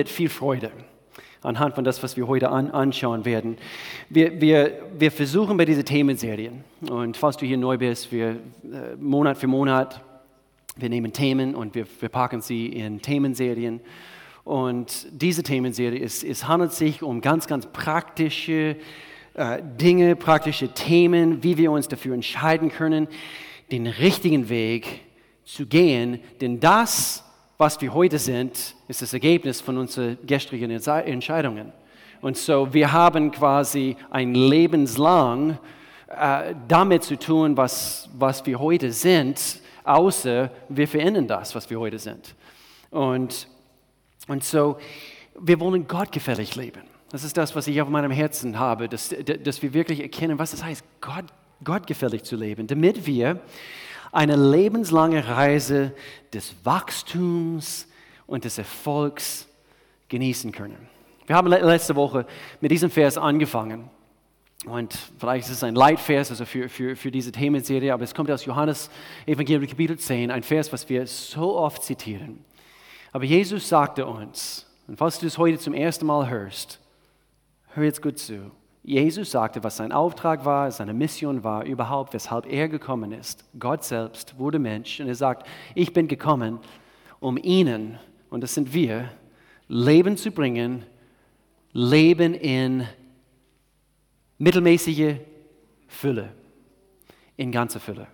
mit viel Freude anhand von das, was wir heute an, anschauen werden. Wir, wir, wir versuchen bei diesen Themenserien, und falls du hier neu bist, wir äh, Monat für Monat, wir nehmen Themen und wir, wir packen sie in Themenserien. Und diese Themenserie, ist, es handelt sich um ganz, ganz praktische äh, Dinge, praktische Themen, wie wir uns dafür entscheiden können, den richtigen Weg zu gehen. Denn das, was wir heute sind, ist das Ergebnis von unseren gestrigen Entscheidungen. Und so, wir haben quasi ein lebenslang äh, damit zu tun, was, was wir heute sind, außer wir verändern das, was wir heute sind. Und, und so, wir wollen gottgefällig leben. Das ist das, was ich auf meinem Herzen habe, dass, dass wir wirklich erkennen, was es heißt, Gott, gottgefällig zu leben, damit wir eine lebenslange Reise des Wachstums und des Erfolgs genießen können. Wir haben letzte Woche mit diesem Vers angefangen. Und vielleicht ist es ein Leitvers also für, für, für diese Themenserie, aber es kommt aus Johannes Evangelium Kapitel 10, ein Vers, was wir so oft zitieren. Aber Jesus sagte uns, und falls du es heute zum ersten Mal hörst, hör jetzt gut zu. Jesus sagte, was sein Auftrag war, seine Mission war, überhaupt, weshalb er gekommen ist. Gott selbst wurde Mensch und er sagt, ich bin gekommen, um ihnen, und das sind wir, Leben zu bringen, Leben in mittelmäßige Fülle, in ganzer Fülle.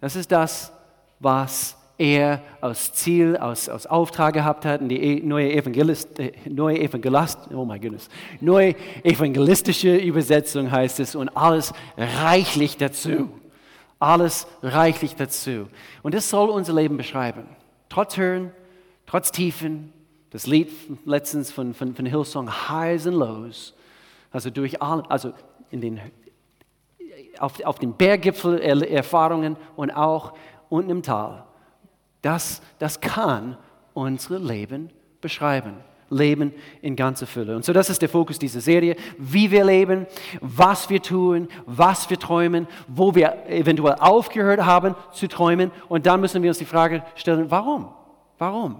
Das ist das, was er als Ziel, als, als Auftrag gehabt hat. Und die e, neue, Evangelist, äh, neue, Evangelist, oh my goodness, neue evangelistische Übersetzung heißt es, und alles reichlich dazu. Alles reichlich dazu. Und das soll unser Leben beschreiben. Trotz Höhen, trotz Tiefen, das Lied letztens von, von, von Hillsong, Highs and Lows, also durch all, also in den, auf, auf den Berggipfel Erfahrungen und auch unten im Tal das, das kann unser Leben beschreiben. Leben in ganzer Fülle. Und so das ist der Fokus dieser Serie, wie wir leben, was wir tun, was wir träumen, wo wir eventuell aufgehört haben zu träumen. Und dann müssen wir uns die Frage stellen, warum? Warum?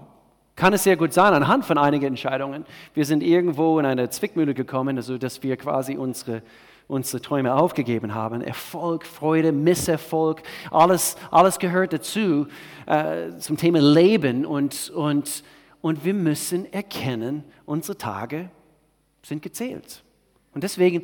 Kann es sehr gut sein, anhand von einigen Entscheidungen. Wir sind irgendwo in eine Zwickmühle gekommen, also dass wir quasi unsere unsere Träume aufgegeben haben. Erfolg, Freude, Misserfolg, alles, alles gehört dazu äh, zum Thema Leben. Und, und, und wir müssen erkennen, unsere Tage sind gezählt. Und deswegen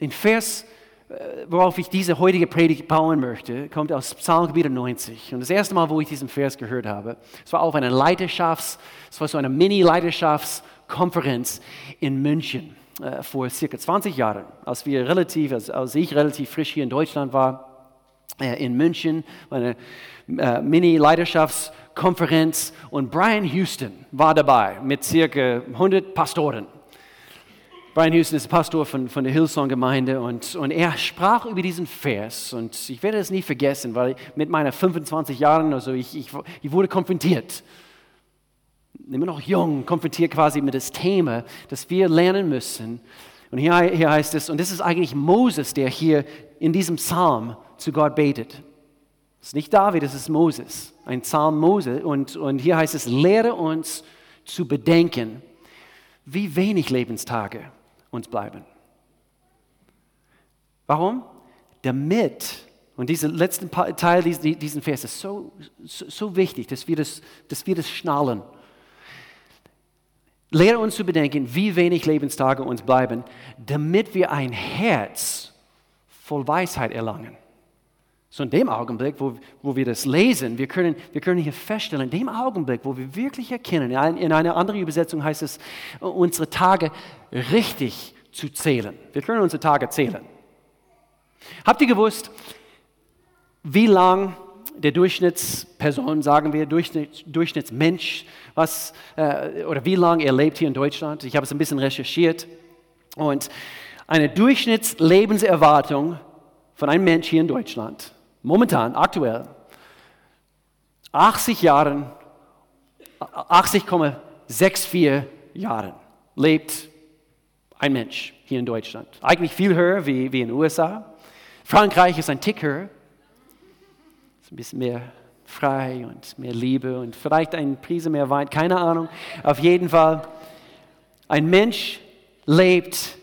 den Vers, äh, worauf ich diese heutige Predigt bauen möchte, kommt aus Psalmgebiet 90. Und das erste Mal, wo ich diesen Vers gehört habe, es war auf einer Leiterschafts, es war so eine Mini-Leiterschaftskonferenz in München. Äh, vor circa 20 Jahren, als wir relativ, als, als ich relativ frisch hier in Deutschland war, äh, in München, eine äh, Mini-Leidenschaftskonferenz und Brian Houston war dabei mit circa 100 Pastoren. Brian Houston ist Pastor von, von der Hillsong-Gemeinde und, und er sprach über diesen Vers und ich werde es nie vergessen, weil mit meinen 25 Jahren, also ich, ich, ich wurde konfrontiert immer noch jung, konfrontiert quasi mit das Thema, das wir lernen müssen. Und hier, hier heißt es, und das ist eigentlich Moses, der hier in diesem Psalm zu Gott betet. Es ist nicht David, es ist Moses, ein Psalm Mose. Und, und hier heißt es, lehre uns zu bedenken, wie wenig Lebenstage uns bleiben. Warum? Damit, und dieser letzte Teil dieses Vers ist so, so, so wichtig, dass wir das, dass wir das schnallen. Lehre uns zu bedenken, wie wenig Lebenstage uns bleiben, damit wir ein Herz voll Weisheit erlangen. So in dem Augenblick, wo, wo wir das lesen, wir können, wir können hier feststellen, in dem Augenblick, wo wir wirklich erkennen, in einer anderen Übersetzung heißt es, unsere Tage richtig zu zählen. Wir können unsere Tage zählen. Habt ihr gewusst, wie lang der Durchschnittsperson, sagen wir, Durchschnitts, Durchschnittsmensch, was, äh, oder wie lange er lebt hier in Deutschland. Ich habe es ein bisschen recherchiert. Und eine Durchschnittslebenserwartung von einem Mensch hier in Deutschland, momentan, aktuell, 80 Jahren, 80,64 Jahren lebt ein Mensch hier in Deutschland. Eigentlich viel höher wie, wie in den USA. Frankreich ist ein Tick höher ein bisschen mehr frei und mehr Liebe und vielleicht ein Prise mehr Wein, keine Ahnung. Auf jeden Fall Ein Mensch lebt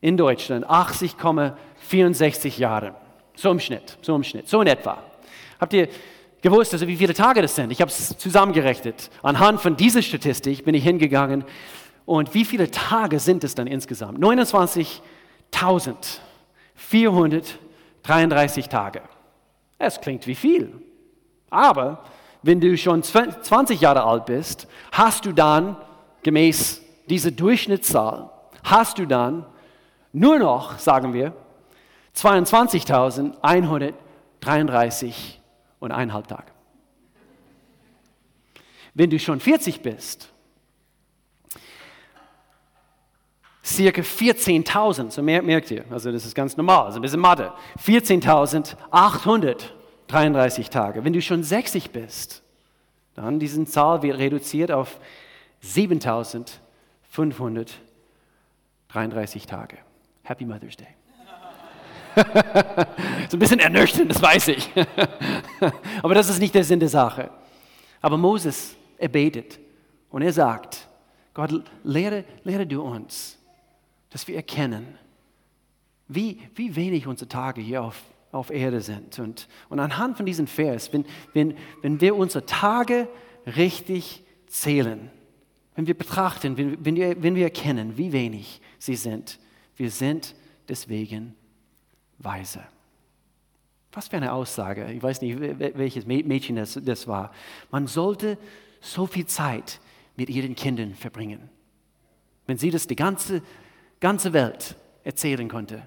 in Deutschland 80,64 Jahre. So im Schnitt, so im Schnitt, so in etwa. Habt ihr gewusst, also wie viele Tage das sind? Ich habe es zusammengerechnet. Anhand von dieser Statistik bin ich hingegangen. Und wie viele Tage sind es dann insgesamt? 29.433 Tage. Es klingt wie viel. Aber wenn du schon 20 Jahre alt bist, hast du dann, gemäß dieser Durchschnittszahl, hast du dann nur noch, sagen wir, 22.133 und eineinhalb Tage. Wenn du schon 40 bist, circa 14.000, so merkt ihr, also das ist ganz normal, also ein bisschen Mathe, 14.833 Tage. Wenn du schon 60 bist, dann diese Zahl wird reduziert auf 7.533 Tage. Happy Mother's Day. so ein bisschen ernüchternd, das weiß ich. Aber das ist nicht der Sinn der Sache. Aber Moses, er betet und er sagt, Gott, lehre, lehre du uns, dass wir erkennen, wie, wie wenig unsere Tage hier auf, auf Erde sind. Und, und anhand von diesem Vers, wenn, wenn, wenn wir unsere Tage richtig zählen, wenn wir betrachten, wenn, wenn, wir, wenn wir erkennen, wie wenig sie sind, wir sind deswegen weise. Was für eine Aussage. Ich weiß nicht, welches Mädchen das, das war. Man sollte so viel Zeit mit ihren Kindern verbringen. Wenn sie das die ganze, ganze Welt erzählen konnte,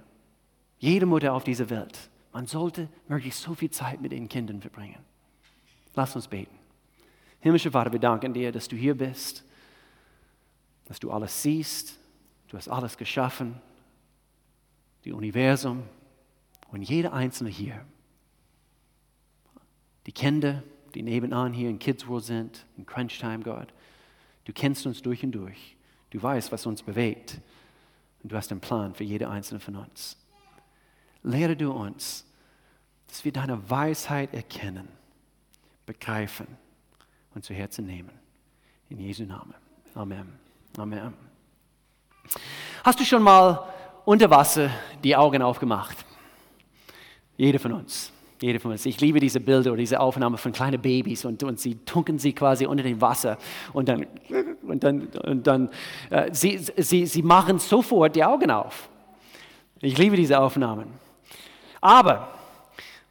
jede Mutter auf dieser Welt, man sollte wirklich so viel Zeit mit ihren Kindern verbringen. Lass uns beten. Himmlischer Vater, wir danken dir, dass du hier bist, dass du alles siehst, du hast alles geschaffen, die Universum, und jeder Einzelne hier, die Kinder, die nebenan hier in Kids World sind, in Crunch Time, Gott, du kennst uns durch und durch. Du weißt, was uns bewegt. Und du hast einen Plan für jede einzelne von uns. Lehre du uns, dass wir deine Weisheit erkennen, begreifen und zu Herzen nehmen. In Jesu Namen. Amen. Amen. Hast du schon mal unter Wasser die Augen aufgemacht? Jeder von uns. Jeder von uns. Ich liebe diese Bilder oder diese Aufnahme von kleinen Babys und, und sie tunken sie quasi unter dem Wasser und dann, und dann, und dann äh, sie, sie, sie machen sofort die Augen auf. Ich liebe diese Aufnahmen. Aber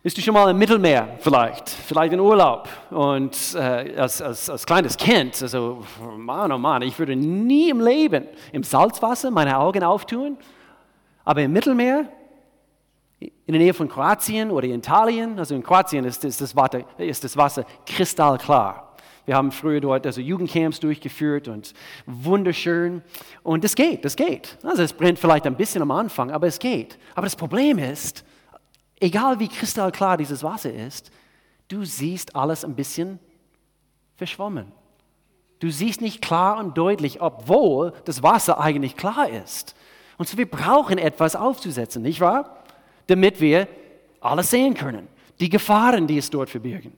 bist du schon mal im Mittelmeer vielleicht, vielleicht in Urlaub und äh, als, als, als kleines Kind, also Mann, oh Mann, ich würde nie im Leben im Salzwasser meine Augen auftun, aber im Mittelmeer in der Nähe von Kroatien oder Italien, also in Kroatien ist, ist, das, Wasser, ist das Wasser kristallklar. Wir haben früher dort also Jugendcamps durchgeführt und wunderschön. Und das geht, das geht. Also es brennt vielleicht ein bisschen am Anfang, aber es geht. Aber das Problem ist, egal wie kristallklar dieses Wasser ist, du siehst alles ein bisschen verschwommen. Du siehst nicht klar und deutlich, obwohl das Wasser eigentlich klar ist. Und so wir brauchen etwas aufzusetzen, nicht wahr? Damit wir alles sehen können. Die Gefahren, die es dort verbirgen.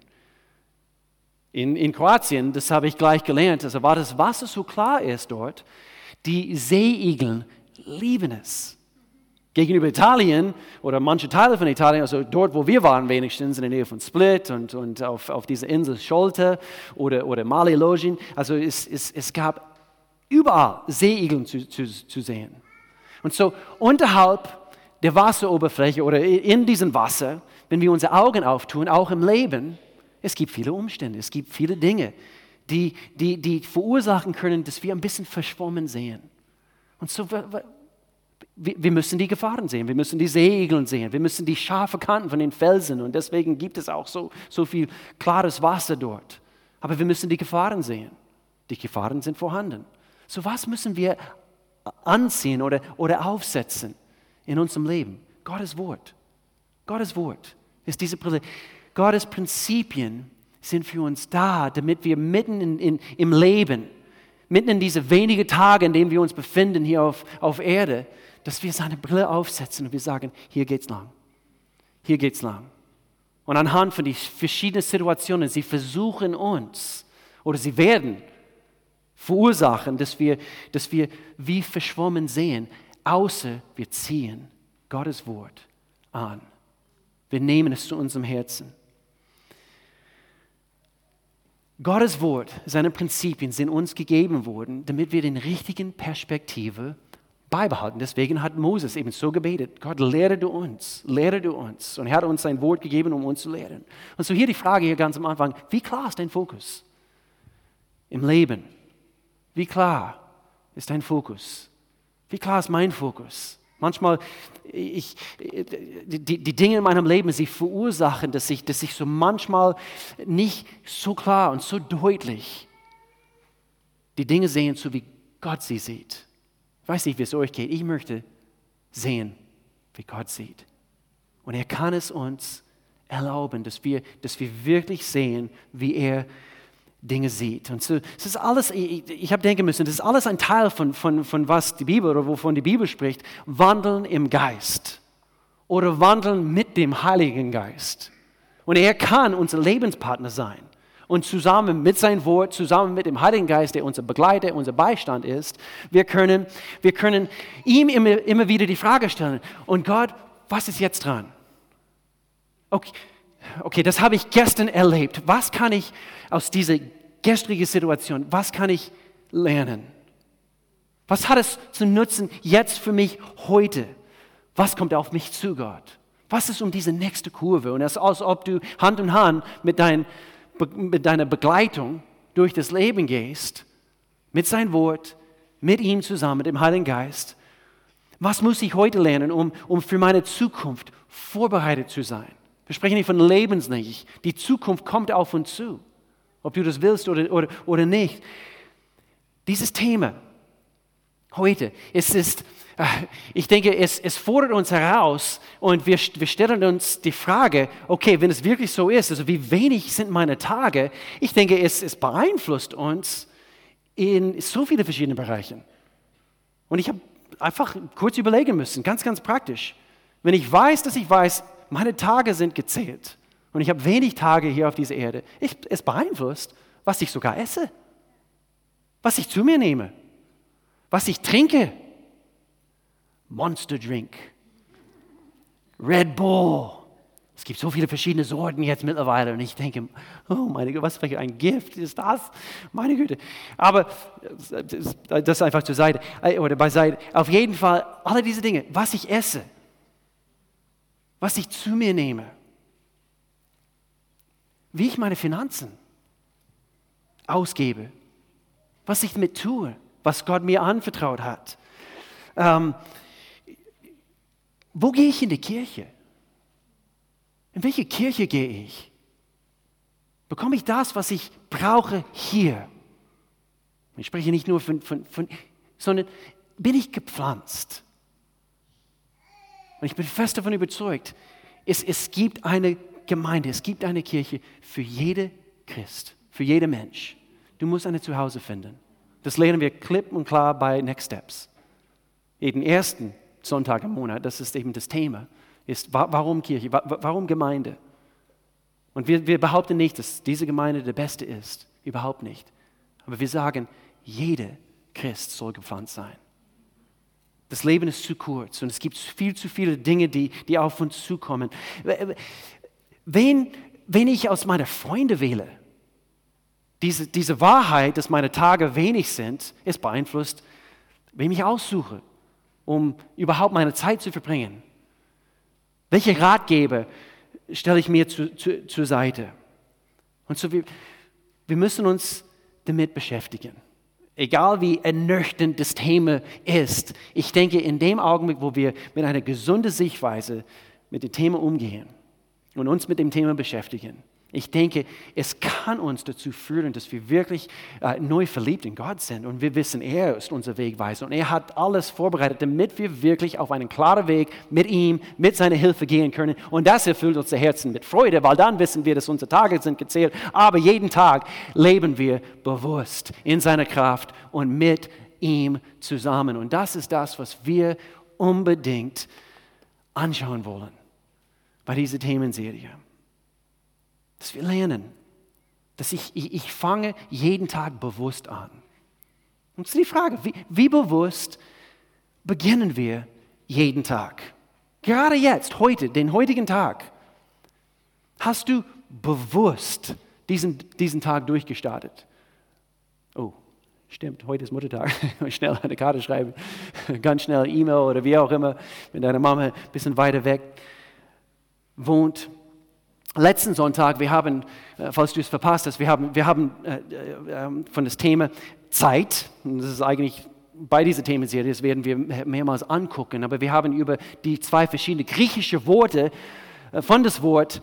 In, in Kroatien, das habe ich gleich gelernt, also war das Wasser so klar ist dort, die Seeigeln lieben es. Gegenüber Italien oder manche Teile von Italien, also dort, wo wir waren, wenigstens in der Nähe von Split und, und auf, auf dieser Insel Scholte oder, oder Mali Login, also es, es, es gab überall Seeigeln zu, zu, zu sehen. Und so unterhalb der Wasseroberfläche oder in diesem Wasser, wenn wir unsere Augen auftun, auch im Leben, es gibt viele Umstände, es gibt viele Dinge, die, die, die verursachen können, dass wir ein bisschen verschwommen sehen. Und so, wir müssen die Gefahren sehen, wir müssen die Seeigel sehen, wir müssen die scharfe Kanten von den Felsen und deswegen gibt es auch so, so viel klares Wasser dort. Aber wir müssen die Gefahren sehen. Die Gefahren sind vorhanden. So was müssen wir anziehen oder, oder aufsetzen? In unserem Leben. Gottes Wort. Gottes Wort ist diese Brille. Gottes Prinzipien sind für uns da, damit wir mitten in, in, im Leben, mitten in diese wenigen Tage, in denen wir uns befinden hier auf, auf Erde, dass wir seine Brille aufsetzen und wir sagen, hier geht's lang. Hier geht's lang. Und anhand von den verschiedenen Situationen, sie versuchen uns oder sie werden verursachen, dass wir, dass wir wie verschwommen sehen, außer wir ziehen Gottes Wort an. Wir nehmen es zu unserem Herzen. Gottes Wort, seine Prinzipien sind uns gegeben worden, damit wir den richtigen Perspektive beibehalten. Deswegen hat Moses eben so gebetet, Gott, lehre du uns, lehre du uns. Und er hat uns sein Wort gegeben, um uns zu lehren. Und so hier die Frage hier ganz am Anfang, wie klar ist dein Fokus im Leben? Wie klar ist dein Fokus? Wie klar ist mein Fokus? Manchmal, ich, die, die Dinge in meinem Leben, sie verursachen, dass ich, dass ich so manchmal nicht so klar und so deutlich die Dinge sehen, so wie Gott sie sieht. Ich weiß nicht, wie es euch geht. Ich möchte sehen, wie Gott sieht. Und er kann es uns erlauben, dass wir, dass wir wirklich sehen, wie er sieht Dinge sieht. Und so, es ist alles, ich, ich habe denken müssen, das ist alles ein Teil von, von, von was die Bibel oder wovon die Bibel spricht. Wandeln im Geist oder wandeln mit dem Heiligen Geist. Und er kann unser Lebenspartner sein. Und zusammen mit seinem Wort, zusammen mit dem Heiligen Geist, der unser Begleiter, unser Beistand ist, wir können, wir können ihm immer, immer wieder die Frage stellen, und Gott, was ist jetzt dran? Okay, okay, das habe ich gestern erlebt. Was kann ich aus dieser gestrigen Situation, was kann ich lernen? Was hat es zu nutzen jetzt für mich heute? Was kommt auf mich zu, Gott? Was ist um diese nächste Kurve? Und es ist, als ob du Hand in Hand mit, dein, mit deiner Begleitung durch das Leben gehst, mit sein Wort, mit ihm zusammen, mit dem Heiligen Geist. Was muss ich heute lernen, um, um für meine Zukunft vorbereitet zu sein? Wir sprechen nicht von lebenslänglich. Die Zukunft kommt auf uns zu, ob du das willst oder, oder, oder nicht. Dieses Thema heute, es ist, äh, ich denke, es, es fordert uns heraus und wir, wir stellen uns die Frage, okay, wenn es wirklich so ist, also wie wenig sind meine Tage, ich denke, es, es beeinflusst uns in so viele verschiedene Bereichen. Und ich habe einfach kurz überlegen müssen, ganz, ganz praktisch. Wenn ich weiß, dass ich weiß, meine Tage sind gezählt und ich habe wenig Tage hier auf dieser Erde. Ich, es beeinflusst, was ich sogar esse, was ich zu mir nehme, was ich trinke. Monster Drink, Red Bull. Es gibt so viele verschiedene Sorten jetzt mittlerweile und ich denke, oh meine Güte, was für ein Gift ist das? Meine Güte. Aber das ist einfach zur Seite äh, oder beiseite. Auf jeden Fall, alle diese Dinge, was ich esse, was ich zu mir nehme, wie ich meine Finanzen ausgebe, was ich damit tue, was Gott mir anvertraut hat. Ähm, wo gehe ich in die Kirche? In welche Kirche gehe ich? Bekomme ich das, was ich brauche hier? Ich spreche nicht nur von, von, von sondern bin ich gepflanzt? Und ich bin fest davon überzeugt, es, es gibt eine Gemeinde, es gibt eine Kirche für jede Christ, für jeden Mensch. Du musst eine Zuhause finden. Das lernen wir klipp und klar bei Next Steps. Jeden ersten Sonntag im Monat, das ist eben das Thema, ist, warum Kirche, warum Gemeinde? Und wir, wir behaupten nicht, dass diese Gemeinde der beste ist, überhaupt nicht. Aber wir sagen, jeder Christ soll gepflanzt sein. Das Leben ist zu kurz und es gibt viel zu viele Dinge, die, die auf uns zukommen. Wen, wen ich aus meiner Freunde wähle, diese, diese Wahrheit, dass meine Tage wenig sind, ist beeinflusst, wem ich aussuche, um überhaupt meine Zeit zu verbringen. Welche Ratgeber stelle ich mir zu, zu, zur Seite? Und so, wir, wir müssen uns damit beschäftigen. Egal wie ernüchternd das Thema ist, ich denke, in dem Augenblick, wo wir mit einer gesunden Sichtweise mit dem Thema umgehen und uns mit dem Thema beschäftigen, ich denke, es kann uns dazu führen, dass wir wirklich äh, neu verliebt in Gott sind und wir wissen, er ist unser Wegweiser und er hat alles vorbereitet, damit wir wirklich auf einen klaren Weg mit ihm, mit seiner Hilfe gehen können. Und das erfüllt unser Herzen mit Freude, weil dann wissen wir, dass unsere Tage sind gezählt, aber jeden Tag leben wir bewusst in seiner Kraft und mit ihm zusammen. Und das ist das, was wir unbedingt anschauen wollen bei dieser Themenserie dass wir lernen, dass ich, ich, ich fange jeden Tag bewusst an. Und es ist die Frage, wie, wie bewusst beginnen wir jeden Tag? Gerade jetzt, heute, den heutigen Tag. Hast du bewusst diesen, diesen Tag durchgestartet? Oh, stimmt, heute ist Muttertag. schnell eine Karte schreiben, ganz schnell E-Mail oder wie auch immer, wenn deine Mama ein bisschen weiter weg wohnt. Letzten Sonntag, wir haben, äh, falls du es verpasst hast, wir haben, wir haben äh, äh, ähm, von das Thema Zeit, das ist eigentlich bei dieser Themenserie, das werden wir mehrmals angucken, aber wir haben über die zwei verschiedenen griechischen Worte von das Wort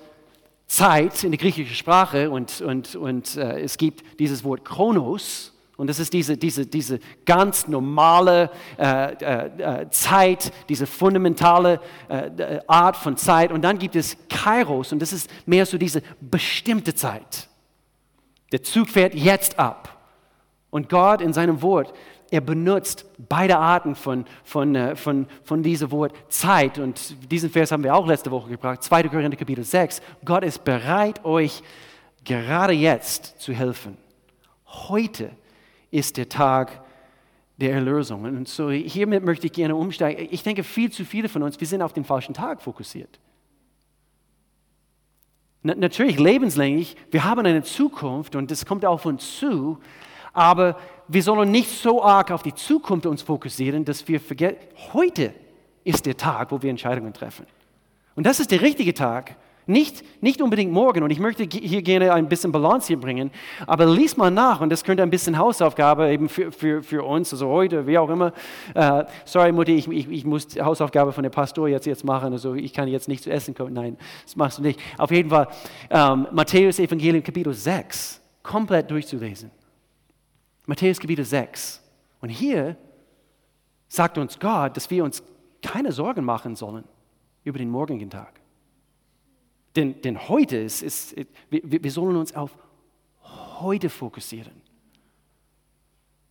Zeit in der griechischen Sprache und, und, und es gibt dieses Wort Chronos und das ist diese, diese, diese ganz normale äh, äh, äh Zeit, diese fundamentale äh, Art von Zeit und dann gibt es Kairos und das ist mehr so diese bestimmte Zeit. Der Zug fährt jetzt ab und Gott in seinem Wort er benutzt beide Arten von, von, äh, von, von diesem Wort Zeit. Und diesen Vers haben wir auch letzte Woche gebracht, 2. Korinther Kapitel 6. Gott ist bereit, euch gerade jetzt zu helfen. Heute ist der Tag der Erlösung. Und so hiermit möchte ich gerne umsteigen. Ich denke, viel zu viele von uns, wir sind auf den falschen Tag fokussiert. Natürlich lebenslänglich, wir haben eine Zukunft und das kommt auf uns zu, aber wir sollen nicht so arg auf die Zukunft uns fokussieren, dass wir vergessen, heute ist der Tag, wo wir Entscheidungen treffen. Und das ist der richtige Tag, nicht, nicht unbedingt morgen. Und ich möchte hier gerne ein bisschen Balance hier bringen, aber lies mal nach und das könnte ein bisschen Hausaufgabe eben für, für, für uns, also heute, wie auch immer. Uh, sorry, Mutti, ich, ich, ich muss die Hausaufgabe von der Pastor jetzt, jetzt machen, also ich kann jetzt nicht zu essen kommen. Nein, das machst du nicht. Auf jeden Fall, um, Matthäus Evangelium Kapitel 6 komplett durchzulesen. Matthäus Kapitel 6. Und hier sagt uns Gott, dass wir uns keine Sorgen machen sollen über den morgigen Tag. Denn, denn heute ist, ist wir, wir sollen uns auf heute fokussieren.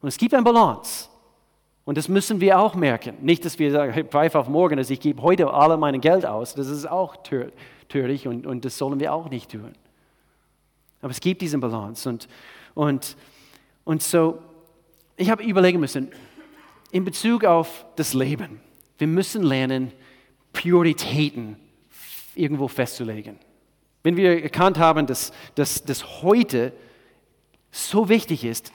Und es gibt eine Balance. Und das müssen wir auch merken. Nicht, dass wir sagen, hey, pfeife auf morgen, dass ich gebe heute alle mein Geld aus. Das ist auch töricht und, und das sollen wir auch nicht tun. Aber es gibt diese Balance. Und, und und so, ich habe überlegen müssen, in Bezug auf das Leben, wir müssen lernen, Prioritäten irgendwo festzulegen. Wenn wir erkannt haben, dass, dass, dass heute so wichtig ist,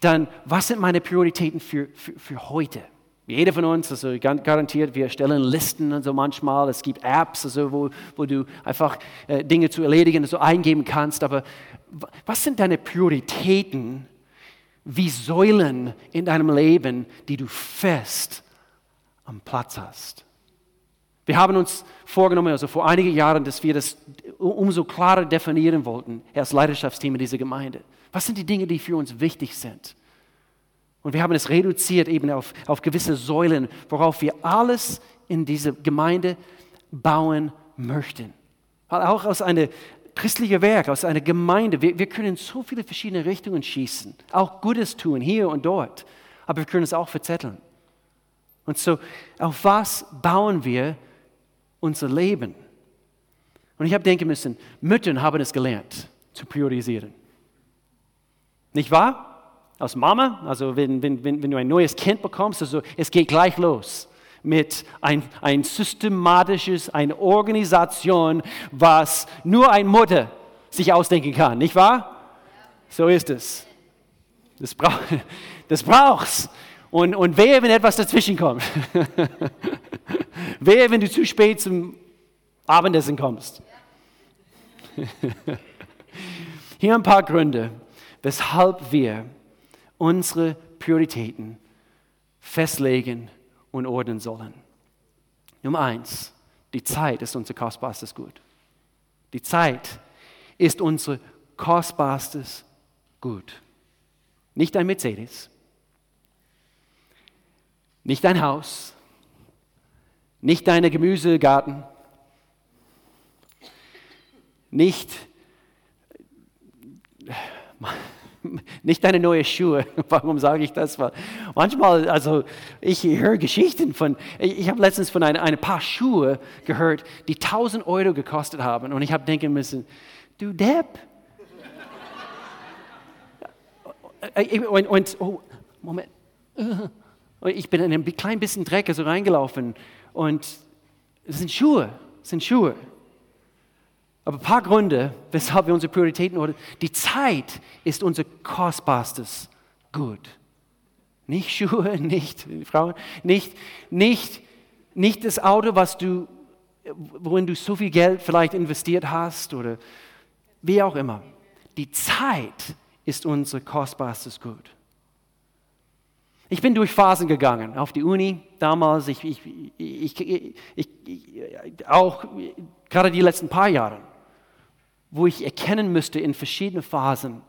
dann was sind meine Prioritäten für, für, für heute? Jeder von uns, also garantiert, wir stellen Listen und so manchmal. Es gibt Apps, also wo, wo du einfach äh, Dinge zu erledigen so eingeben kannst. Aber was sind deine Prioritäten wie Säulen in deinem Leben, die du fest am Platz hast. Wir haben uns vorgenommen, also vor einigen Jahren, dass wir das umso klarer definieren wollten, als Leidenschaftsteam in dieser Gemeinde. Was sind die Dinge, die für uns wichtig sind? Und wir haben es reduziert eben auf, auf gewisse Säulen, worauf wir alles in dieser Gemeinde bauen möchten. Auch aus einer christliche Werk, aus einer Gemeinde. Wir, wir können in so viele verschiedene Richtungen schießen, auch Gutes tun, hier und dort. Aber wir können es auch verzetteln. Und so, auf was bauen wir unser Leben? Und ich habe denken müssen, Mütter haben es gelernt, zu priorisieren. Nicht wahr? Aus Mama, also wenn, wenn, wenn, wenn du ein neues Kind bekommst, also es geht gleich los mit ein, ein systematisches, eine Organisation, was nur ein Mutter sich ausdenken kann, nicht wahr? So ist es. Das, brauch, das brauchst. Und, und wehe, wenn etwas dazwischen kommt. wehe, wenn du zu spät zum Abendessen kommst. Hier ein paar Gründe, weshalb wir unsere Prioritäten festlegen und ordnen sollen. Nummer eins, die Zeit ist unser kostbarstes Gut. Die Zeit ist unser kostbarstes Gut. Nicht ein Mercedes, nicht dein Haus, nicht dein Gemüsegarten, nicht nicht deine neue Schuhe. Warum sage ich das? Manchmal, also ich höre Geschichten von, ich habe letztens von ein, ein paar Schuhe gehört, die 1000 Euro gekostet haben. Und ich habe denken müssen, du Depp. und, und oh, Moment. Und ich bin in ein klein bisschen Dreck so reingelaufen und es sind Schuhe, es sind Schuhe. Aber ein paar Gründe, weshalb wir unsere Prioritäten ordnen. Die Zeit ist unser kostbarstes Gut. Nicht Schuhe, nicht Frauen, nicht, nicht, nicht das Auto, was du, worin du so viel Geld vielleicht investiert hast oder wie auch immer. Die Zeit ist unser kostbarstes Gut. Ich bin durch Phasen gegangen, auf die Uni damals, ich, ich, ich, ich auch gerade die letzten paar Jahre, wo ich erkennen müsste in verschiedenen Phasen,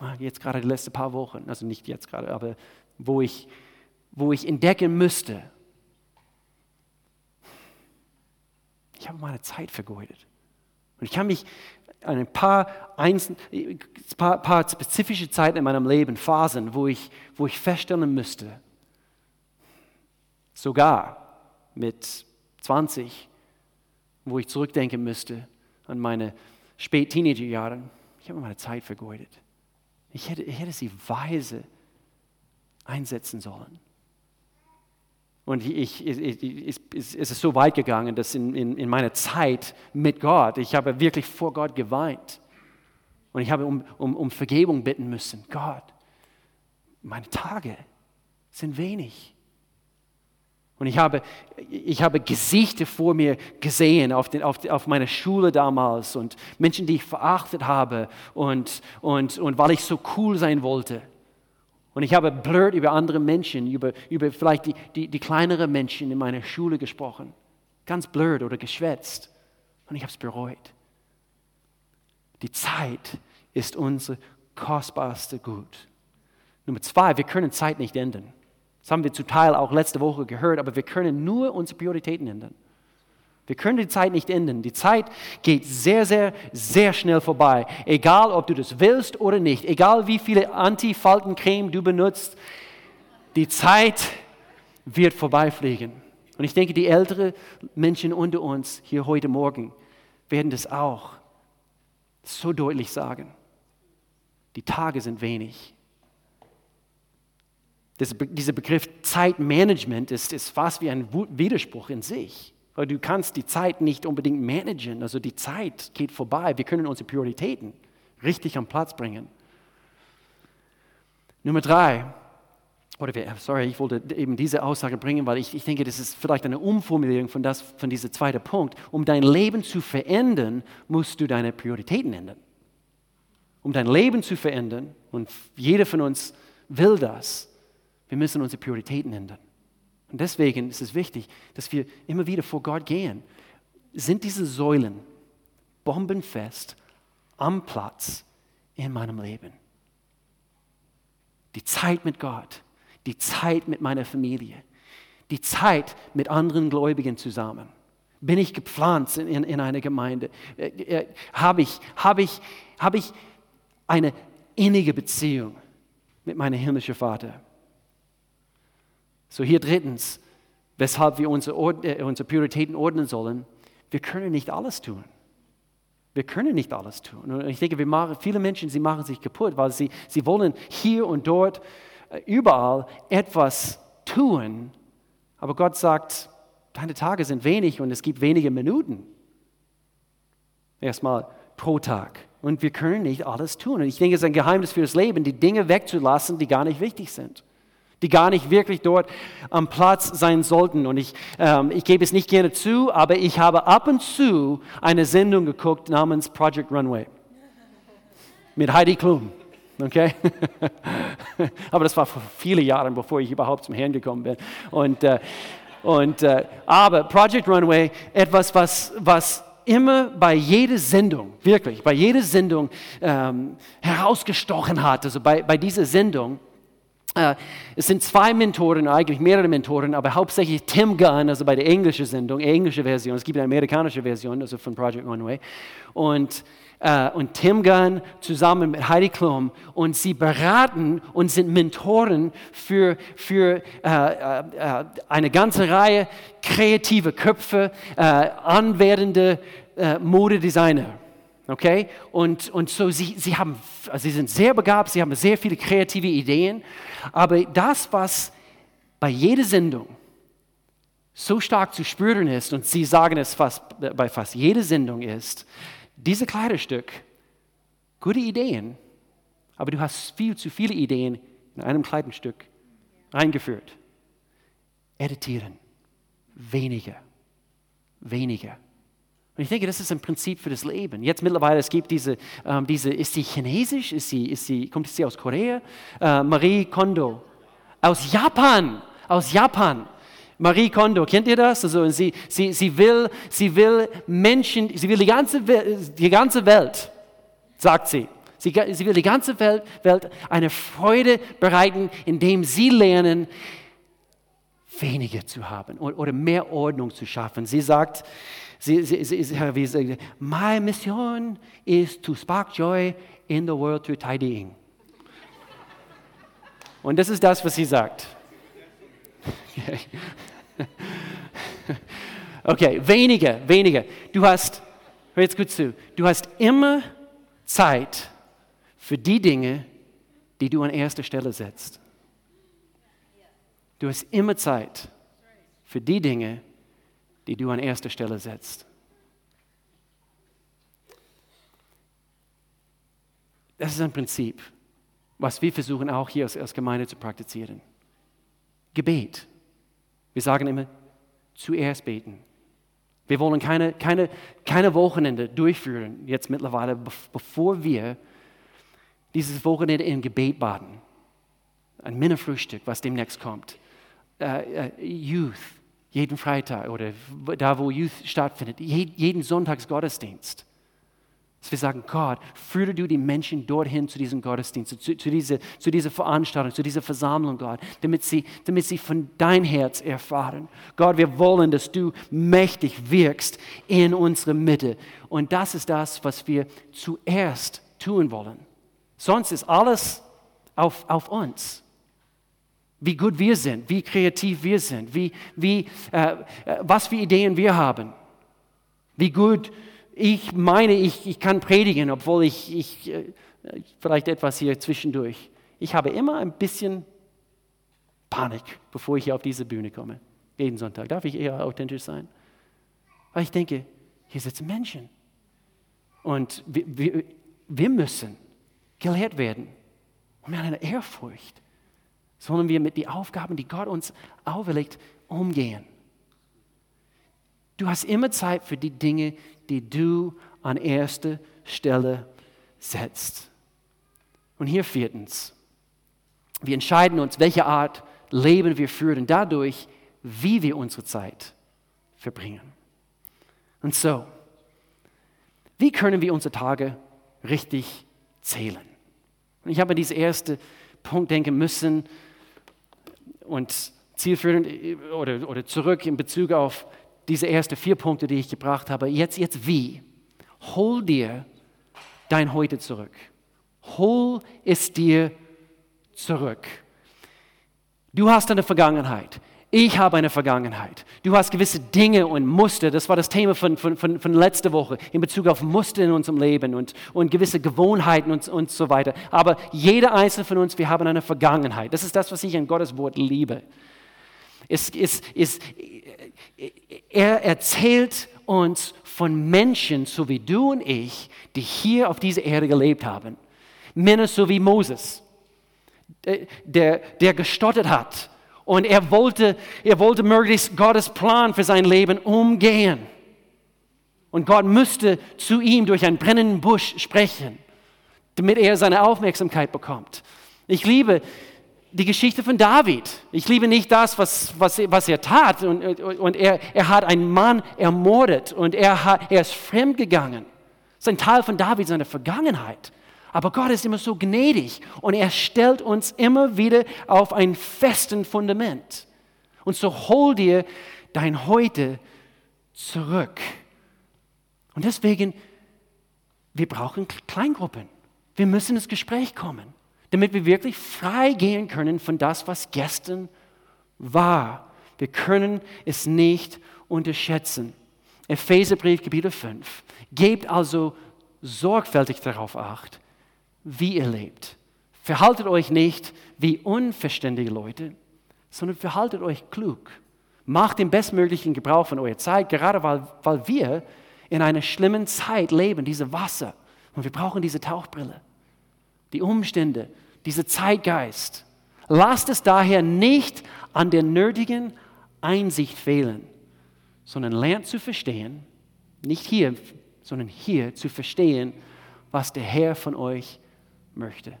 ah, jetzt gerade die letzten paar Wochen, also nicht jetzt gerade, aber wo ich, wo ich entdecken müsste, ich habe meine Zeit vergeudet. Und ich kann mich an ein paar, einzelne, paar, paar spezifische Zeiten in meinem Leben, Phasen, wo ich, wo ich feststellen müsste, sogar mit 20, wo ich zurückdenken müsste an meine Spät-Teenager-Jahre, ich habe meine Zeit vergeudet. Ich hätte, ich hätte sie weise einsetzen sollen. Und ich, ich, ich, es ist so weit gegangen, dass in, in, in meiner Zeit mit Gott, ich habe wirklich vor Gott geweint. Und ich habe um, um, um Vergebung bitten müssen. Gott, meine Tage sind wenig. Und ich habe, ich habe Gesichter vor mir gesehen auf, den, auf, auf meiner Schule damals und Menschen, die ich verachtet habe und, und, und weil ich so cool sein wollte. Und ich habe blöd über andere Menschen, über, über vielleicht die, die, die kleineren Menschen in meiner Schule gesprochen. Ganz blöd oder geschwätzt. Und ich habe es bereut. Die Zeit ist unser kostbarste Gut. Nummer zwei, wir können Zeit nicht ändern. Das haben wir zum Teil auch letzte Woche gehört, aber wir können nur unsere Prioritäten ändern. Wir können die Zeit nicht ändern. Die Zeit geht sehr, sehr, sehr schnell vorbei. Egal, ob du das willst oder nicht. Egal, wie viele Anti-Faltencreme du benutzt. Die Zeit wird vorbeifliegen. Und ich denke, die älteren Menschen unter uns hier heute Morgen werden das auch so deutlich sagen. Die Tage sind wenig. Dieser Begriff Zeitmanagement ist, ist fast wie ein Widerspruch in sich. Weil du kannst die Zeit nicht unbedingt managen. Also die Zeit geht vorbei. Wir können unsere Prioritäten richtig am Platz bringen. Nummer drei, oder sorry, ich wollte eben diese Aussage bringen, weil ich, ich denke, das ist vielleicht eine Umformulierung von, das, von diesem zweiten Punkt. Um dein Leben zu verändern, musst du deine Prioritäten ändern. Um dein Leben zu verändern, und jeder von uns will das, wir müssen unsere Prioritäten ändern. Und deswegen ist es wichtig, dass wir immer wieder vor Gott gehen. Sind diese Säulen bombenfest am Platz in meinem Leben? Die Zeit mit Gott, die Zeit mit meiner Familie, die Zeit mit anderen Gläubigen zusammen. Bin ich gepflanzt in, in, in einer Gemeinde? Äh, äh, Habe ich, hab ich, hab ich eine innige Beziehung mit meinem himmlischen Vater? So hier drittens, weshalb wir unsere, äh, unsere Prioritäten ordnen sollen. Wir können nicht alles tun. Wir können nicht alles tun. Und ich denke, machen, viele Menschen, sie machen sich kaputt, weil sie, sie wollen hier und dort, äh, überall etwas tun. Aber Gott sagt, deine Tage sind wenig und es gibt wenige Minuten. Erstmal pro Tag. Und wir können nicht alles tun. Und ich denke, es ist ein Geheimnis für das Leben, die Dinge wegzulassen, die gar nicht wichtig sind die gar nicht wirklich dort am Platz sein sollten. Und ich, ähm, ich gebe es nicht gerne zu, aber ich habe ab und zu eine Sendung geguckt namens Project Runway mit Heidi Klum. Okay? aber das war vor vielen Jahren, bevor ich überhaupt zum Herrn gekommen bin. Und, äh, und, äh, aber Project Runway, etwas, was, was immer bei jeder Sendung, wirklich, bei jeder Sendung ähm, herausgestochen hat, also bei, bei dieser Sendung, es sind zwei Mentoren, eigentlich mehrere Mentoren, aber hauptsächlich Tim Gunn, also bei der englischen Sendung, englische Version. Es gibt eine amerikanische Version, also von Project One Way. Und, uh, und Tim Gunn zusammen mit Heidi Klum und sie beraten und sind Mentoren für, für uh, eine ganze Reihe kreative Köpfe, anwerdende Modedesigner. Okay? Und, und so, sie, sie, haben, also sie sind sehr begabt, sie haben sehr viele kreative Ideen, aber das, was bei jeder Sendung so stark zu spüren ist, und sie sagen es fast, bei fast jeder Sendung ist, diese Kleiderstück, gute Ideen, aber du hast viel zu viele Ideen in einem Kleidungsstück eingeführt. Editieren. Weniger. Weniger. Und ich denke, das ist ein Prinzip für das Leben. Jetzt mittlerweile, es gibt diese, ähm, diese ist sie chinesisch? Ist sie, ist sie, kommt sie aus Korea? Äh, Marie Kondo. Aus Japan. Aus Japan. Marie Kondo, kennt ihr das? Also sie, sie, sie, will, sie will Menschen, sie will die ganze, die ganze Welt, sagt sie. sie. Sie will die ganze Welt, Welt eine Freude bereiten, indem sie lernen, weniger zu haben oder mehr Ordnung zu schaffen. Sie sagt, sie, sie, sie, wie sie, my mission is to spark joy in the world through tidying. Und das ist das, was sie sagt. Okay. okay, weniger, weniger. Du hast, hör jetzt gut zu, du hast immer Zeit für die Dinge, die du an erster Stelle setzt. Du hast immer Zeit für die Dinge, die du an erster Stelle setzt. Das ist ein Prinzip, was wir versuchen auch hier als, als Gemeinde zu praktizieren. Gebet. Wir sagen immer, zuerst beten. Wir wollen keine, keine, keine Wochenende durchführen, jetzt mittlerweile, bevor wir dieses Wochenende im Gebet baden. Ein Männerfrühstück, was demnächst kommt. Uh, uh, Youth, jeden Freitag oder da, wo Youth stattfindet, jeden Sonntagsgottesdienst. Dass wir sagen, Gott, führe du die Menschen dorthin zu diesem Gottesdienst, zu, zu, diese, zu dieser Veranstaltung, zu dieser Versammlung, Gott, damit sie, damit sie von dein Herz erfahren. Gott, wir wollen, dass du mächtig wirkst in unserer Mitte. Und das ist das, was wir zuerst tun wollen. Sonst ist alles auf, auf uns wie gut wir sind, wie kreativ wir sind, wie, wie, äh, äh was für Ideen wir haben, wie gut ich meine, ich, ich kann predigen, obwohl ich, ich äh, vielleicht etwas hier zwischendurch. Ich habe immer ein bisschen Panik, bevor ich hier auf diese Bühne komme. Jeden Sonntag. Darf ich eher authentisch sein? Weil ich denke, hier sitzen Menschen. Und wir, wir, wir müssen gelehrt werden. Und mit einer Ehrfurcht sollen wir mit den Aufgaben, die Gott uns auferlegt, umgehen. Du hast immer Zeit für die Dinge, die du an erste Stelle setzt. Und hier viertens, wir entscheiden uns, welche Art Leben wir führen, dadurch, wie wir unsere Zeit verbringen. Und so, wie können wir unsere Tage richtig zählen? Und ich habe diesen ersten Punkt denken müssen und zielführend oder, oder zurück in Bezug auf diese ersten vier Punkte, die ich gebracht habe. Jetzt, jetzt wie? Hol dir dein Heute zurück. Hol es dir zurück. Du hast eine Vergangenheit. Ich habe eine Vergangenheit. Du hast gewisse Dinge und Muster. Das war das Thema von, von, von, von letzter Woche in Bezug auf Muster in unserem Leben und, und gewisse Gewohnheiten und, und so weiter. Aber jeder einzelne von uns, wir haben eine Vergangenheit. Das ist das, was ich an Gottes Wort liebe. Es, es, es, er erzählt uns von Menschen, so wie du und ich, die hier auf dieser Erde gelebt haben. Männer so wie Moses, der, der gestottert hat. Und er wollte, er wollte möglichst Gottes Plan für sein Leben umgehen. Und Gott müsste zu ihm durch einen brennenden Busch sprechen, damit er seine Aufmerksamkeit bekommt. Ich liebe die Geschichte von David. Ich liebe nicht das, was, was, was er tat. Und, und er, er hat einen Mann ermordet und er, hat, er ist fremdgegangen. Das ist ein Teil von David, seiner Vergangenheit. Aber Gott ist immer so gnädig und er stellt uns immer wieder auf ein festen Fundament. Und so hol dir dein Heute zurück. Und deswegen, wir brauchen Kleingruppen. Wir müssen ins Gespräch kommen damit wir wirklich frei gehen können von das, was gestern war. Wir können es nicht unterschätzen. Epheserbrief, Kapitel 5. Gebt also sorgfältig darauf acht, wie ihr lebt. Verhaltet euch nicht wie unverständige Leute, sondern verhaltet euch klug. Macht den bestmöglichen Gebrauch von eurer Zeit, gerade weil, weil wir in einer schlimmen Zeit leben, diese Wasser. Und wir brauchen diese Tauchbrille. Die Umstände, dieser Zeitgeist. Lasst es daher nicht an der nötigen Einsicht fehlen, sondern lernt zu verstehen, nicht hier, sondern hier zu verstehen, was der Herr von euch möchte.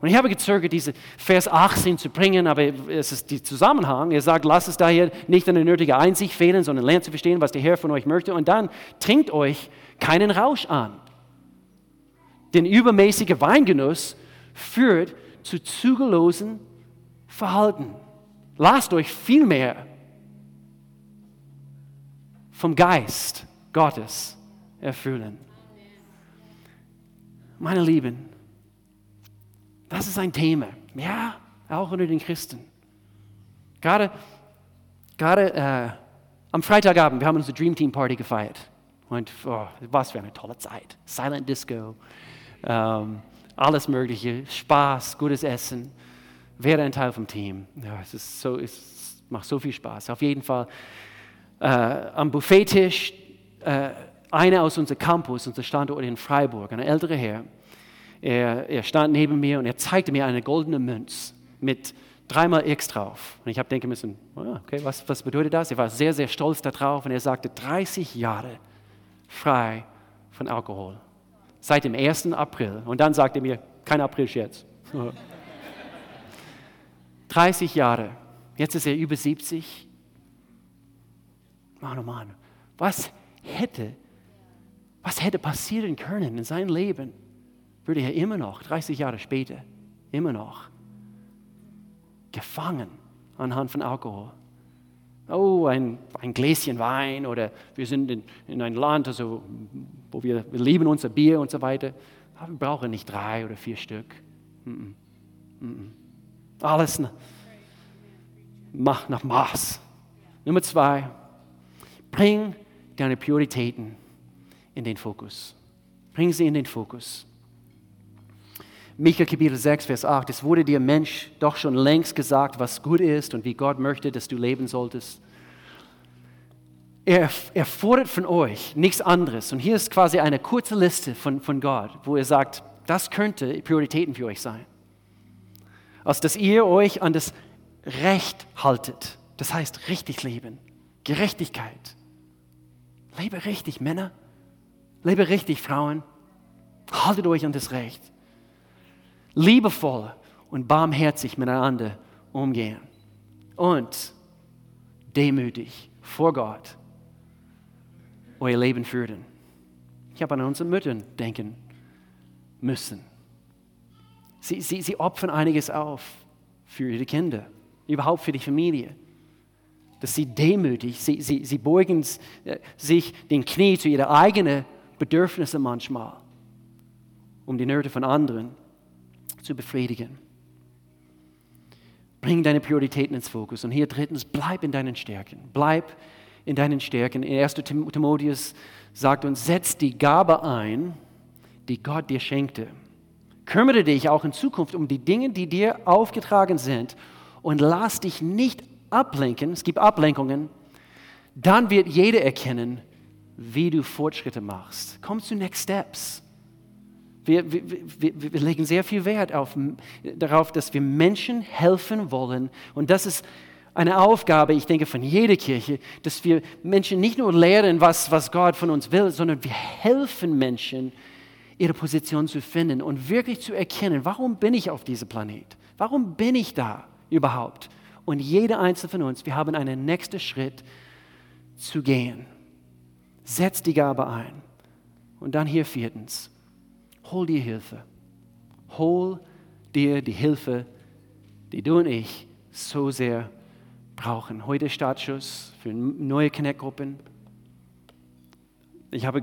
Und ich habe gezögert, diese Vers 18 zu bringen, aber es ist der Zusammenhang. Er sagt, lasst es daher nicht an der nötigen Einsicht fehlen, sondern lernt zu verstehen, was der Herr von euch möchte. Und dann trinkt euch keinen Rausch an. Denn übermäßiger Weingenuss führt zu zügellosen Verhalten. Lasst euch vielmehr vom Geist Gottes erfüllen. Meine Lieben, das ist ein Thema. Ja, auch unter den Christen. Gerade, gerade äh, am Freitagabend, wir haben unsere Dream Team Party gefeiert. Und oh, was für eine tolle Zeit. Silent Disco, ähm, alles Mögliche, Spaß, gutes Essen. Wäre ein Teil vom Team. Ja, es, ist so, es macht so viel Spaß. Auf jeden Fall äh, am Buffettisch, äh, einer aus unserem Campus, unser Standort in Freiburg, ein älterer Herr, er, er, stand neben mir und er zeigte mir eine goldene Münz mit dreimal X drauf. Und ich habe denken müssen, oh, okay, was, was bedeutet das? Er war sehr, sehr stolz darauf und er sagte, 30 Jahre frei von Alkohol. Seit dem 1. April. Und dann sagte er mir, kein April jetzt. 30 Jahre. Jetzt ist er über 70. Mann, oh Mann, was hätte, was hätte passieren können in seinem Leben, würde er immer noch, 30 Jahre später, immer noch gefangen anhand von Alkohol. Oh, ein, ein Gläschen Wein oder wir sind in, in ein Land, also, wo wir, wir lieben unser Bier und so weiter. Aber wir brauchen nicht drei oder vier Stück. Mm -mm. Mm Alles nach, nach Maß. Nummer zwei, bring deine Prioritäten in den Fokus. Bring sie in den Fokus. Micha Kapitel 6, Vers 8, es wurde dir Mensch doch schon längst gesagt, was gut ist und wie Gott möchte, dass du leben solltest. Er, er fordert von euch nichts anderes. Und hier ist quasi eine kurze Liste von, von Gott, wo er sagt, das könnte Prioritäten für euch sein. Als dass ihr euch an das Recht haltet. Das heißt, richtig leben. Gerechtigkeit. Lebe richtig, Männer. Lebe richtig, Frauen. Haltet euch an das Recht. Liebevoll und barmherzig miteinander umgehen. Und demütig vor Gott euer Leben führen. Ich habe an unsere Mütter denken müssen. Sie, sie, sie opfern einiges auf für ihre Kinder überhaupt für die Familie. Dass sie demütig, sie, sie, sie beugen äh, sich den Knie zu ihren eigenen Bedürfnissen manchmal, um die Nöte von anderen zu befriedigen. Bring deine Prioritäten ins Fokus. Und hier drittens, bleib in deinen Stärken. Bleib in deinen Stärken. In 1. Timotheus sagt uns, setz die Gabe ein, die Gott dir schenkte. Kümmere dich auch in Zukunft um die Dinge, die dir aufgetragen sind und lass dich nicht ablenken, es gibt Ablenkungen, dann wird jeder erkennen, wie du Fortschritte machst. Komm zu Next Steps. Wir, wir, wir, wir, legen sehr viel Wert auf, darauf, dass wir Menschen helfen wollen. Und das ist eine Aufgabe, ich denke, von jeder Kirche, dass wir Menschen nicht nur lehren, was, was Gott von uns will, sondern wir helfen Menschen, ihre Position zu finden und wirklich zu erkennen, warum bin ich auf diesem Planet? Warum bin ich da? überhaupt. Und jeder einzelne von uns, wir haben einen nächsten Schritt zu gehen. Setz die Gabe ein. Und dann hier viertens, hol dir Hilfe. Hol dir die Hilfe, die du und ich so sehr brauchen. Heute Startschuss für neue Connect-Gruppen. Ich habe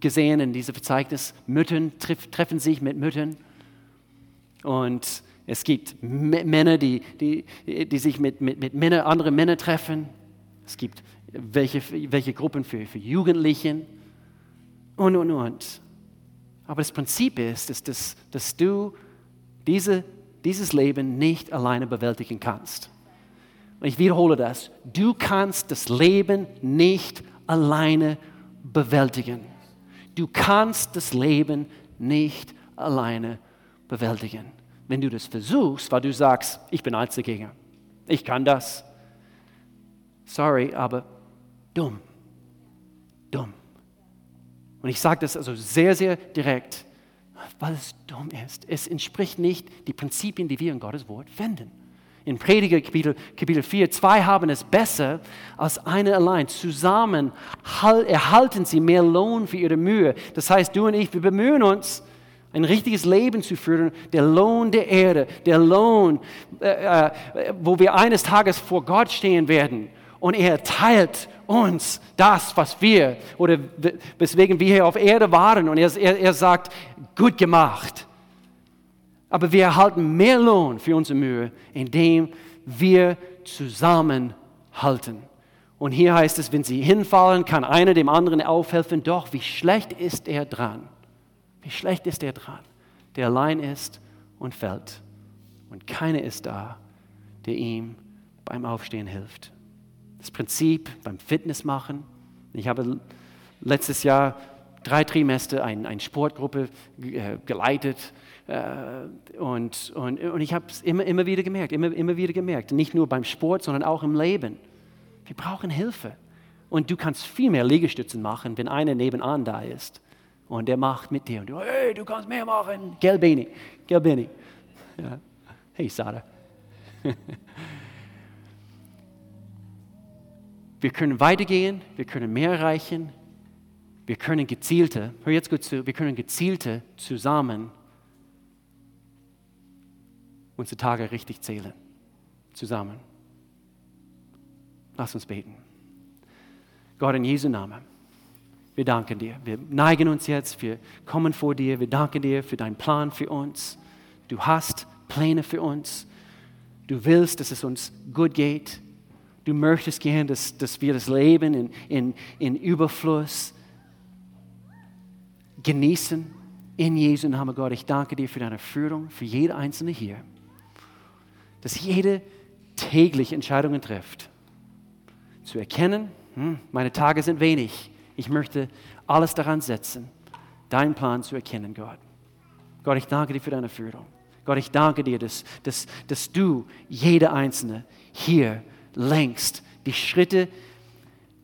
gesehen in diesem Verzeichnis, Müttern treffen sich mit Müttern. Und es gibt Männer, die, die, die sich mit, mit, mit Männer, anderen Männern treffen. Es gibt welche, welche Gruppen für, für Jugendlichen und, und, und. Aber das Prinzip ist, ist dass, dass du diese, dieses Leben nicht alleine bewältigen kannst. Ich wiederhole das. Du kannst das Leben nicht alleine bewältigen. Du kannst das Leben nicht alleine bewältigen. Wenn du das versuchst, weil du sagst, ich bin Einzelgänger, ich kann das. Sorry, aber dumm. Dumm. Und ich sage das also sehr, sehr direkt, weil es dumm ist. Es entspricht nicht die Prinzipien, die wir in Gottes Wort finden. In Prediger Kapitel, Kapitel 4, zwei haben es besser als eine allein. Zusammen erhalten sie mehr Lohn für ihre Mühe. Das heißt, du und ich, wir bemühen uns, ein richtiges Leben zu führen, der Lohn der Erde, der Lohn, äh, äh, wo wir eines Tages vor Gott stehen werden und er teilt uns das, was wir oder weswegen wir hier auf Erde waren und er, er, er sagt, gut gemacht. Aber wir erhalten mehr Lohn für unsere Mühe, indem wir zusammenhalten. Und hier heißt es, wenn sie hinfallen, kann einer dem anderen aufhelfen. Doch wie schlecht ist er dran? Wie schlecht ist er dran, der allein ist und fällt. Und keiner ist da, der ihm beim Aufstehen hilft. Das Prinzip beim Fitness machen. Ich habe letztes Jahr drei Trimester eine ein Sportgruppe äh, geleitet äh, und, und, und ich habe es immer, immer wieder gemerkt, immer, immer wieder gemerkt, nicht nur beim Sport, sondern auch im Leben. Wir brauchen Hilfe. Und du kannst viel mehr Liegestützen machen, wenn einer nebenan da ist und der macht mit dir und du, hey, du kannst mehr machen. Gell, Benny? Ja. Hey, Sarah. wir können weitergehen, wir können mehr erreichen, wir können gezielte, hör jetzt gut zu, wir können gezielte zusammen unsere Tage richtig zählen. Zusammen. Lass uns beten. Gott in Jesu Namen. Wir danken dir. Wir neigen uns jetzt, wir kommen vor dir. Wir danken dir für deinen Plan für uns. Du hast Pläne für uns. Du willst, dass es uns gut geht. Du möchtest gern, dass, dass wir das Leben in, in, in Überfluss genießen. In Jesu Namen, Gott, ich danke dir für deine Führung, für jede Einzelne hier. Dass jede täglich Entscheidungen trifft. Zu erkennen, hm, meine Tage sind wenig ich möchte alles daran setzen, deinen Plan zu erkennen, Gott. Gott, ich danke dir für deine Führung. Gott, ich danke dir, dass, dass, dass du jede Einzelne hier lenkst. Die Schritte,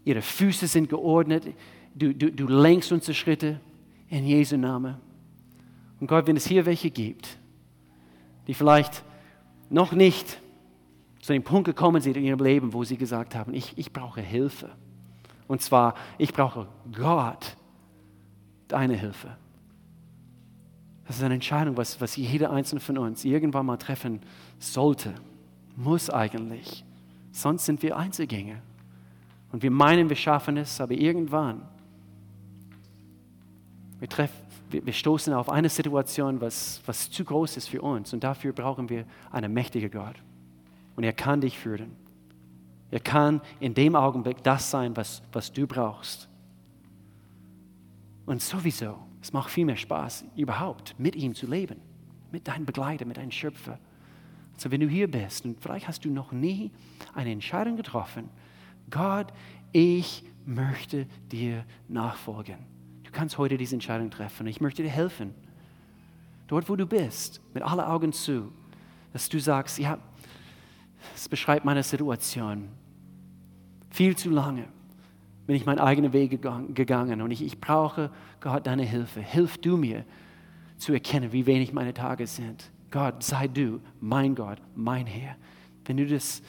ihre Füße sind geordnet. Du, du, du lenkst unsere Schritte in Jesu Namen. Und Gott, wenn es hier welche gibt, die vielleicht noch nicht zu dem Punkt gekommen sind in ihrem Leben, wo sie gesagt haben, ich, ich brauche Hilfe und zwar, ich brauche Gott, deine Hilfe. Das ist eine Entscheidung, was, was jeder einzelne von uns irgendwann mal treffen sollte, muss eigentlich. Sonst sind wir Einzelgänger. Und wir meinen, wir schaffen es, aber irgendwann, wir, treffen, wir, wir stoßen auf eine Situation, was, was zu groß ist für uns. Und dafür brauchen wir einen mächtigen Gott. Und er kann dich führen. Er kann in dem Augenblick das sein, was, was du brauchst. Und sowieso, es macht viel mehr Spaß, überhaupt mit ihm zu leben, mit deinem Begleiter, mit deinem Schöpfer. Also wenn du hier bist und vielleicht hast du noch nie eine Entscheidung getroffen, Gott, ich möchte dir nachfolgen. Du kannst heute diese Entscheidung treffen. Ich möchte dir helfen. Dort, wo du bist, mit allen Augen zu, dass du sagst, ja, es beschreibt meine Situation. Viel zu lange bin ich meinen eigenen Weg gegangen und ich, ich brauche Gott deine Hilfe. Hilf du mir zu erkennen, wie wenig meine Tage sind. Gott, sei du mein Gott, mein Herr. Wenn du das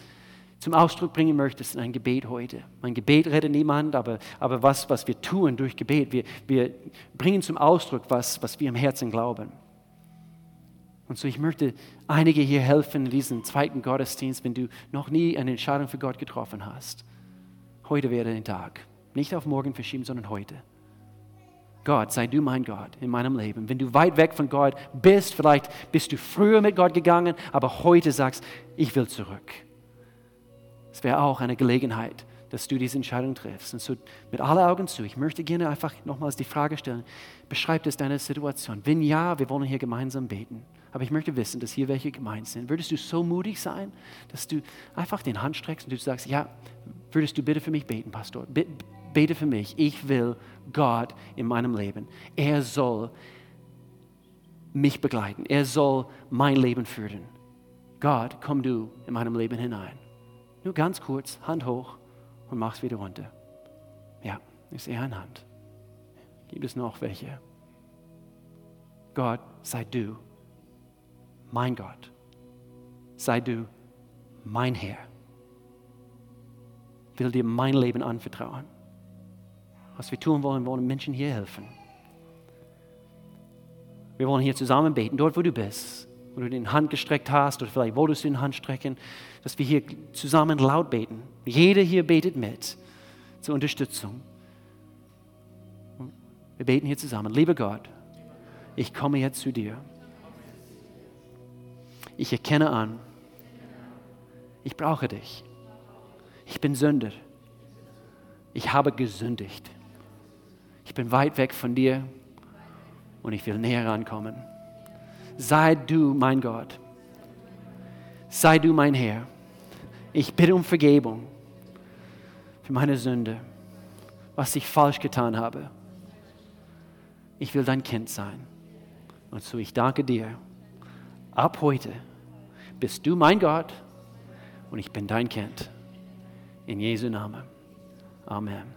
zum Ausdruck bringen möchtest in ein Gebet heute. Mein Gebet rettet niemand, aber, aber was, was wir tun durch Gebet, wir, wir bringen zum Ausdruck, was, was wir im Herzen glauben. Und so, ich möchte einige hier helfen in diesem zweiten Gottesdienst, wenn du noch nie eine Entscheidung für Gott getroffen hast. Heute wäre der Tag. Nicht auf morgen verschieben, sondern heute. Gott, sei du mein Gott in meinem Leben. Wenn du weit weg von Gott bist, vielleicht bist du früher mit Gott gegangen, aber heute sagst, ich will zurück. Es wäre auch eine Gelegenheit dass du diese Entscheidung triffst. Und so mit aller Augen zu, ich möchte gerne einfach nochmals die Frage stellen, beschreibt es deine Situation? Wenn ja, wir wollen hier gemeinsam beten. Aber ich möchte wissen, dass hier welche gemeint sind. Würdest du so mutig sein, dass du einfach den Hand streckst und du sagst, ja, würdest du bitte für mich beten, Pastor? Bete für mich. Ich will Gott in meinem Leben. Er soll mich begleiten. Er soll mein Leben führen. Gott, komm du in meinem Leben hinein. Nur ganz kurz, Hand hoch und mach's wieder runter. Ja, ich sehe eine Hand. Gibt es noch welche? Gott, sei du mein Gott. Sei du mein Herr. Will dir mein Leben anvertrauen. Was wir tun wollen, wollen Menschen hier helfen. Wir wollen hier zusammen beten, dort wo du bist, wo du den Hand gestreckt hast oder vielleicht wolltest du den Hand strecken, dass wir hier zusammen laut beten. Jeder hier betet mit zur Unterstützung. Wir beten hier zusammen. Lieber Gott, ich komme jetzt zu dir. Ich erkenne an, ich brauche dich. Ich bin Sünder. Ich habe gesündigt. Bin weit weg von dir und ich will näher rankommen. Sei du mein Gott. Sei du mein Herr. Ich bitte um Vergebung für meine Sünde, was ich falsch getan habe. Ich will dein Kind sein. Und so ich danke dir. Ab heute bist du mein Gott und ich bin dein Kind. In Jesu Namen. Amen.